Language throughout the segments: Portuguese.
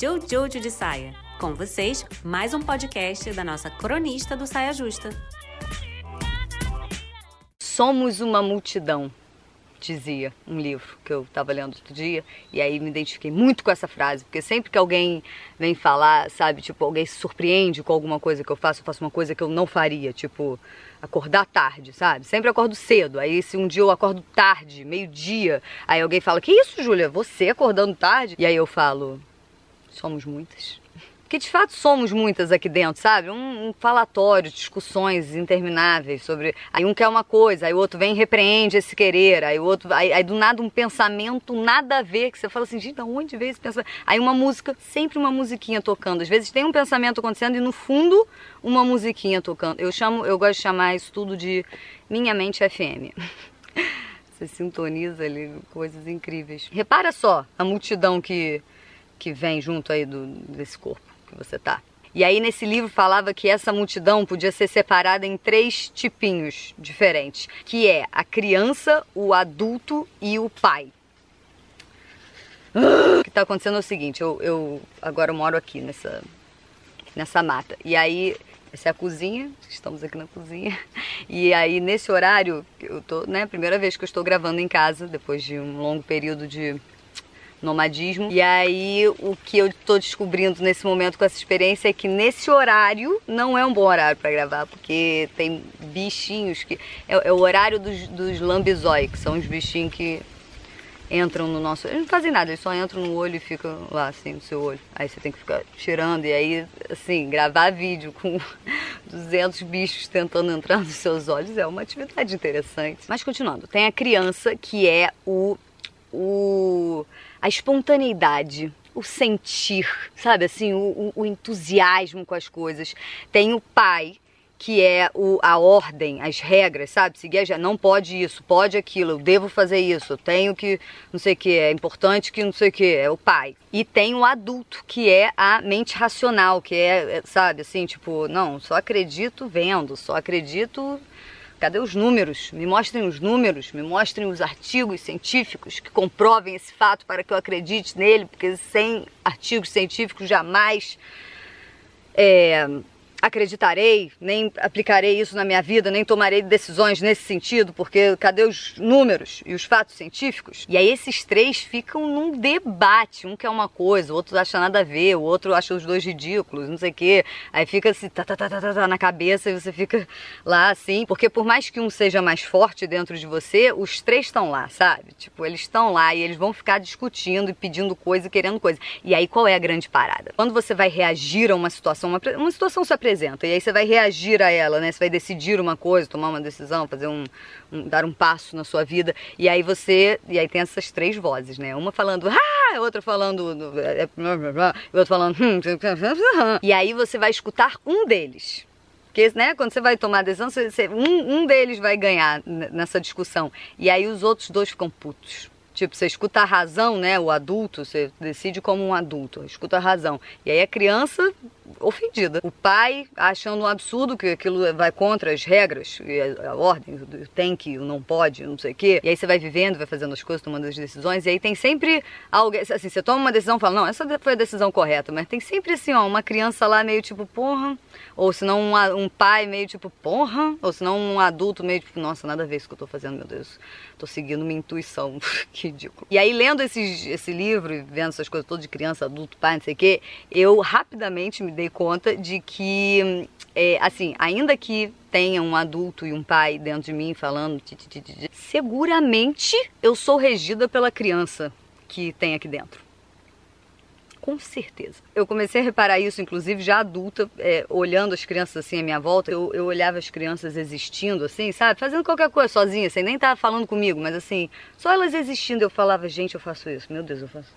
Jojo de Saia. Com vocês, mais um podcast da nossa cronista do Saia Justa. Somos uma multidão, dizia um livro que eu estava lendo outro dia, e aí me identifiquei muito com essa frase, porque sempre que alguém vem falar, sabe, tipo, alguém se surpreende com alguma coisa que eu faço, eu faço uma coisa que eu não faria, tipo, acordar tarde, sabe? Sempre acordo cedo. Aí se um dia eu acordo tarde, meio-dia, aí alguém fala: "Que isso, Júlia? Você acordando tarde?" E aí eu falo: "Somos muitas." Porque de fato somos muitas aqui dentro, sabe? Um, um, falatório, discussões intermináveis sobre. Aí um quer uma coisa, aí o outro vem e repreende esse querer, aí o outro. Aí, aí do nada um pensamento nada a ver, que você fala assim, gente, de onde veio esse pensamento? Aí uma música, sempre uma musiquinha tocando. Às vezes tem um pensamento acontecendo e no fundo uma musiquinha tocando. Eu chamo, eu gosto de chamar isso tudo de Minha Mente FM. Você sintoniza ali coisas incríveis. Repara só a multidão que, que vem junto aí do, desse corpo que você tá. E aí nesse livro falava que essa multidão podia ser separada em três tipinhos diferentes, que é a criança, o adulto e o pai. O que está acontecendo é o seguinte, eu, eu agora moro aqui nessa, nessa mata. E aí, essa é a cozinha, estamos aqui na cozinha. E aí, nesse horário, eu tô, né, primeira vez que eu estou gravando em casa, depois de um longo período de nomadismo. E aí o que eu tô descobrindo nesse momento com essa experiência é que nesse horário não é um bom horário para gravar, porque tem bichinhos que. É, é o horário dos, dos lambizói, que são os bichinhos que entram no nosso. Eles não fazem nada, eles só entram no olho e ficam lá assim no seu olho. Aí você tem que ficar tirando e aí, assim, gravar vídeo com 200 bichos tentando entrar nos seus olhos é uma atividade interessante. Mas continuando, tem a criança que é o. o a espontaneidade, o sentir, sabe assim, o, o, entusiasmo com as coisas. Tem o pai, que é o, a ordem, as regras, sabe? Seguir já não pode isso, pode aquilo, eu devo fazer isso, eu tenho que não sei o que, é importante que não sei o que, é o pai. E tem o adulto, que é a mente racional, que é, é sabe, assim, tipo, não, só acredito vendo, só acredito Cadê os números? Me mostrem os números, me mostrem os artigos científicos que comprovem esse fato para que eu acredite nele, porque sem artigos científicos jamais é, acreditarei, nem aplicarei isso na minha vida, nem tomarei decisões nesse sentido, porque cadê os números e os fatos científicos? E aí esses três ficam num debate, um quer uma coisa, o outro acha nada a ver, o outro acha os dois ridículos, não sei o quê. Aí fica assim, tá, tá, tá, tá, tá, na cabeça e você fica lá assim, porque por mais que um seja mais forte dentro de você, os três estão lá, sabe? Tipo, eles estão lá e eles vão ficar discutindo e pedindo coisa e querendo coisa. E aí qual é a grande parada? Quando você vai reagir a uma situação, uma, uma situação se apresenta apresenta. E aí você vai reagir a ela, né? Você vai decidir uma coisa, tomar uma decisão, fazer um, um, dar um passo na sua vida. E aí você, e aí tem essas três vozes, né? Uma falando, ah, outra falando, é, e outra falando, hum, e aí você vai escutar um deles. Porque, né, quando você vai tomar decisão, você, um, um deles vai ganhar nessa discussão. E aí os outros dois ficam putos. Tipo, você escuta a razão, né? O adulto, você decide como um adulto, escuta a razão. E aí a criança ofendida. O pai achando um absurdo que aquilo vai contra as regras, a, ordem, tem que, não pode, não sei o quê. E aí você vai vivendo, vai fazendo as coisas, tomando as decisões, e aí tem sempre alguém, assim, você toma uma decisão e fala, não, essa foi a decisão correta, mas tem sempre assim, ó, uma criança lá meio tipo, porra, ou se não um, um, pai meio tipo, porra, ou se não um adulto meio tipo, nossa, nada a ver isso que eu tô fazendo, meu Deus, tô seguindo minha intuição, que ridículo. E aí lendo esses, esse livro, vendo essas coisas todas de criança, adulto, pai, não sei o quê, eu rapidamente me dei conta de que, é, assim, ainda que tenha um adulto e um pai dentro de mim falando, seguramente eu sou regida pela criança que tem aqui dentro. Com certeza. Eu comecei a reparar isso, inclusive, já adulta, é, olhando as crianças assim à minha volta. Eu, eu olhava as crianças existindo, assim, sabe? Fazendo qualquer coisa sozinha, sem nem estar falando comigo, mas assim, só elas existindo. Eu falava, gente, eu faço isso. Meu Deus, eu faço.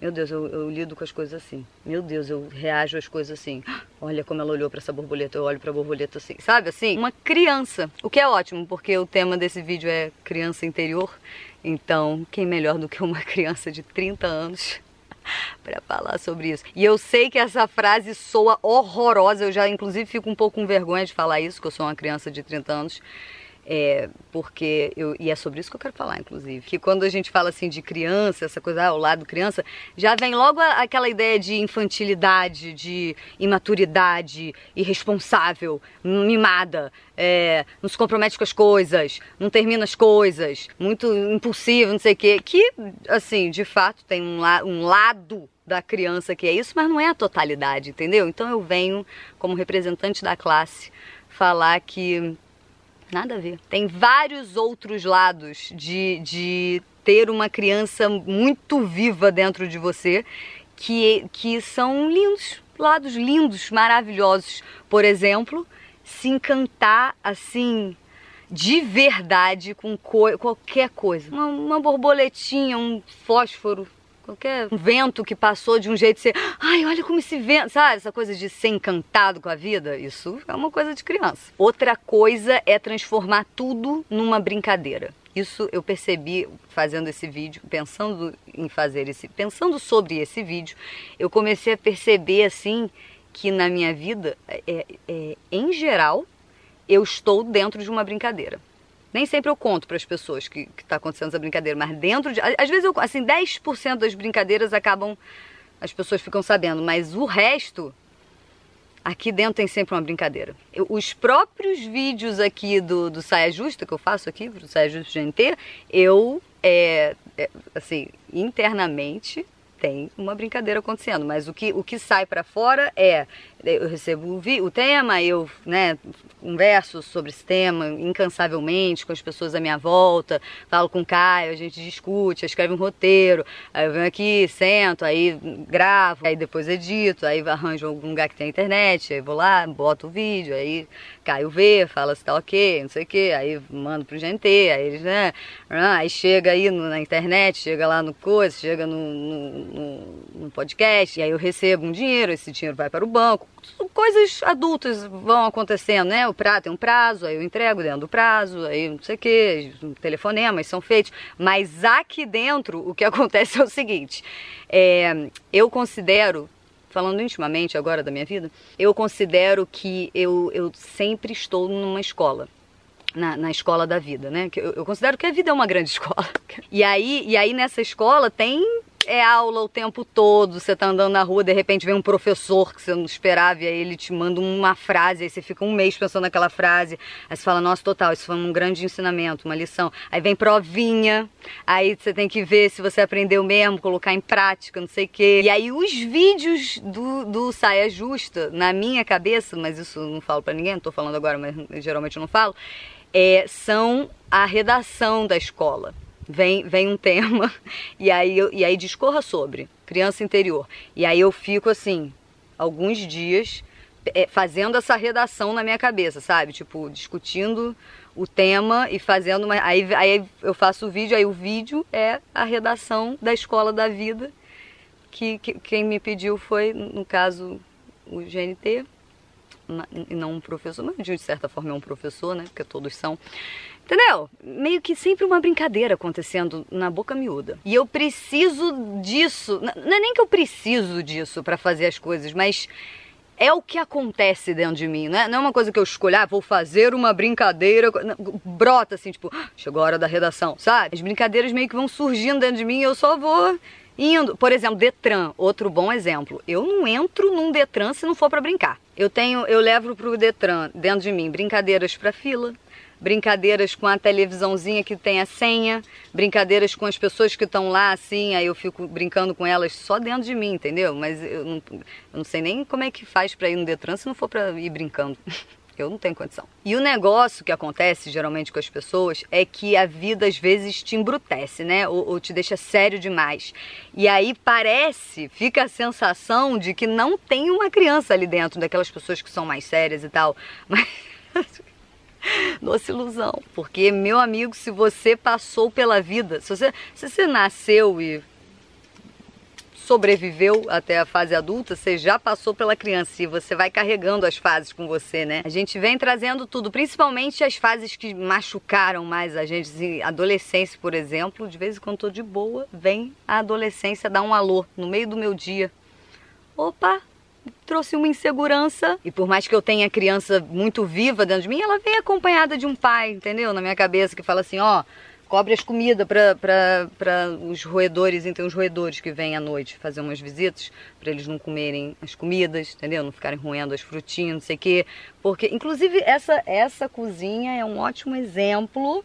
Meu Deus, eu, eu, lido com as coisas assim. Meu Deus, eu reajo às coisas assim. Olha como ela olhou para essa borboleta, eu olho para a borboleta assim. Sabe assim? Uma criança. O que é ótimo, porque o tema desse vídeo é criança interior. Então, quem melhor do que uma criança de 30 anos para falar sobre isso. E eu sei que essa frase soa horrorosa, eu já inclusive fico um pouco com vergonha de falar isso, que eu sou uma criança de 30 anos. É, porque eu, e é sobre isso que eu quero falar, inclusive. Que quando a gente fala assim de criança, essa coisa ao ah, lado criança, já vem logo a, aquela ideia de infantilidade, de imaturidade, irresponsável, mimada, é, não se compromete com as coisas, não termina as coisas, muito impulsivo, não sei o quê. Que, assim, de fato tem um, la, um lado da criança que é isso, mas não é a totalidade, entendeu? Então eu venho, como representante da classe, falar que Nada a ver. Tem vários outros lados de, de ter uma criança muito viva dentro de você que, que são lindos, lados lindos, maravilhosos. Por exemplo, se encantar assim de verdade com co qualquer coisa. Uma, uma borboletinha, um fósforo, qualquer vento que passou de um jeito de ser, ai, olha como esse vento, sabe? Essa coisa de ser encantado com a vida, isso é uma coisa de criança. Outra coisa é transformar tudo numa brincadeira. Isso eu percebi fazendo esse vídeo, pensando em fazer esse, pensando sobre esse vídeo, eu comecei a perceber assim que na minha vida, é, é, em geral, eu estou dentro de uma brincadeira. Nem sempre eu conto para as pessoas que está acontecendo essa brincadeira, mas dentro de. Às vezes, eu, assim, 10% das brincadeiras acabam. As pessoas ficam sabendo, mas o resto. Aqui dentro tem sempre uma brincadeira. Eu, os próprios vídeos aqui do, do Saia Justa, que eu faço aqui, do Saia Justa GNT, eu, é, é, assim, internamente, tem uma brincadeira acontecendo, mas o que, o que sai para fora é eu recebo o, vi, o tema, eu né, converso sobre esse tema incansavelmente com as pessoas à minha volta, falo com o Caio, a gente discute, escreve um roteiro, aí eu venho aqui, sento, aí gravo, aí depois edito, aí arranjo algum lugar que tem internet, aí vou lá, boto o vídeo, aí Caio vê, fala se tá ok, não sei o que, aí mando pro GNT, aí eles, né, aí chega aí no, na internet, chega lá no coisa, chega no, no, no, no podcast, e aí eu recebo um dinheiro, esse dinheiro vai para o banco, coisas adultas vão acontecendo, né? O prato tem um prazo, aí eu entrego dentro do prazo, aí não sei o que, telefonemas são feitos. Mas aqui dentro o que acontece é o seguinte: é, eu considero, falando intimamente agora da minha vida, eu considero que eu, eu sempre estou numa escola. Na, na, escola da vida, né? Eu, eu, considero que a vida é uma grande escola. E aí, e aí nessa escola tem é aula o tempo todo, você tá andando na rua, de repente vem um professor que você não esperava, e aí ele te manda uma frase, aí você fica um mês pensando naquela frase, aí você fala, nossa, total, isso foi um grande ensinamento, uma lição. Aí vem provinha, aí você tem que ver se você aprendeu mesmo, colocar em prática, não sei o quê. E aí os vídeos do, do Saia Justa, na minha cabeça, mas isso não falo para ninguém, não tô falando agora, mas geralmente eu não falo, é, são a redação da escola vem, vem um tema e aí, eu, e aí discorra sobre criança interior. E aí eu fico assim, alguns dias é, fazendo essa redação na minha cabeça, sabe? Tipo, discutindo o tema e fazendo uma. Aí, aí eu faço o vídeo, aí o vídeo é a redação da escola da vida. Que, que quem me pediu foi, no caso, o GNT, e não um professor, mas de certa forma é um professor, né? Porque todos são. Entendeu? Meio que sempre uma brincadeira acontecendo na boca miúda. E eu preciso disso. Não é nem que eu preciso disso para fazer as coisas, mas é o que acontece dentro de mim, né? Não é uma coisa que eu escolho, ah, vou fazer uma brincadeira. Brota assim, tipo, ah, chegou a hora da redação, sabe? As brincadeiras meio que vão surgindo dentro de mim e eu só vou indo. Por exemplo, Detran, outro bom exemplo. Eu não entro num Detran se não for para brincar. Eu tenho, eu levo pro Detran dentro de mim brincadeiras para fila, brincadeiras com a televisãozinha que tem a senha, brincadeiras com as pessoas que estão lá, assim, aí eu fico brincando com elas só dentro de mim, entendeu? Mas eu não, eu não sei nem como é que faz para ir no Detran se não for para ir brincando. Eu não tenho condição. E o negócio que acontece geralmente com as pessoas é que a vida às vezes te embrutece, né? Ou, ou te deixa sério demais. E aí parece, fica a sensação de que não tem uma criança ali dentro, daquelas pessoas que são mais sérias e tal. Mas Doce ilusão. Porque, meu amigo, se você passou pela vida, se você, se você nasceu e sobreviveu até a fase adulta, você já passou pela criança e você vai carregando as fases com você, né? A gente vem trazendo tudo, principalmente as fases que machucaram mais a gente. Assim, adolescência, por exemplo, de vez em quando tô de boa, vem a adolescência dar um alô no meio do meu dia. Opa, trouxe uma insegurança. E por mais que eu tenha criança muito viva dentro de mim, ela vem acompanhada de um pai, entendeu? Na minha cabeça, que fala assim: ó, cobre as comidas para os roedores, então os roedores que vêm à noite fazer umas visitas, para eles não comerem as comidas, entendeu? Não ficarem roendo as frutinhas, não sei o quê. Porque, inclusive, essa, essa cozinha é um ótimo exemplo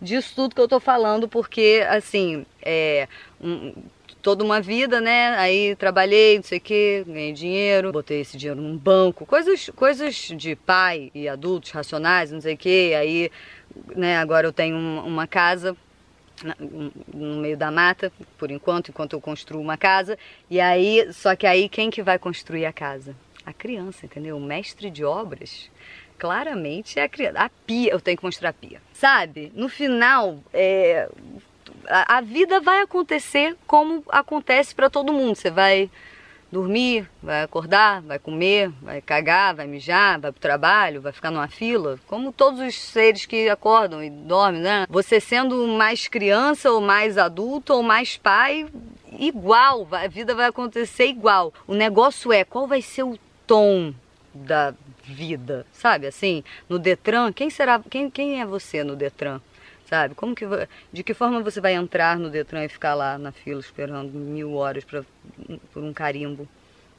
disso tudo que eu tô falando, porque, assim, é. Um, toda uma vida, né? Aí trabalhei, não sei o quê, ganhei dinheiro, botei esse dinheiro num banco, coisas, coisas de pai e adultos racionais, não sei o quê. Aí, né, agora eu tenho uma casa no meio da mata, por enquanto, enquanto eu construo uma casa. E aí, só que aí quem que vai construir a casa? A criança, entendeu? O mestre de obras claramente é a criança. A pia, eu tenho que mostrar a pia. Sabe? No final, é, a, a vida vai acontecer como acontece para todo mundo. Você vai dormir, vai acordar, vai comer, vai cagar, vai mijar, vai pro trabalho, vai ficar numa fila, como todos os seres que acordam e dormem, né? Você sendo mais criança ou mais adulto ou mais pai, igual, a vida vai acontecer igual. O negócio é qual vai ser o tom da vida, sabe? Assim, no Detran, quem será, quem, quem é você no Detran? Sabe? Como que de que forma você vai entrar no Detran e ficar lá na fila esperando mil horas pra, por um carimbo?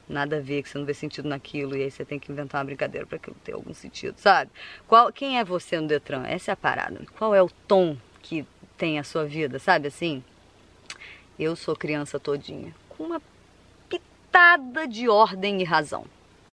Nada a ver, que você não vê sentido naquilo e aí você tem que inventar uma brincadeira para aquilo ter algum sentido, sabe? Qual, quem é você no Detran? Essa é a parada. Qual é o tom que tem a sua vida, sabe assim? Eu sou criança todinha, com uma pitada de ordem e razão.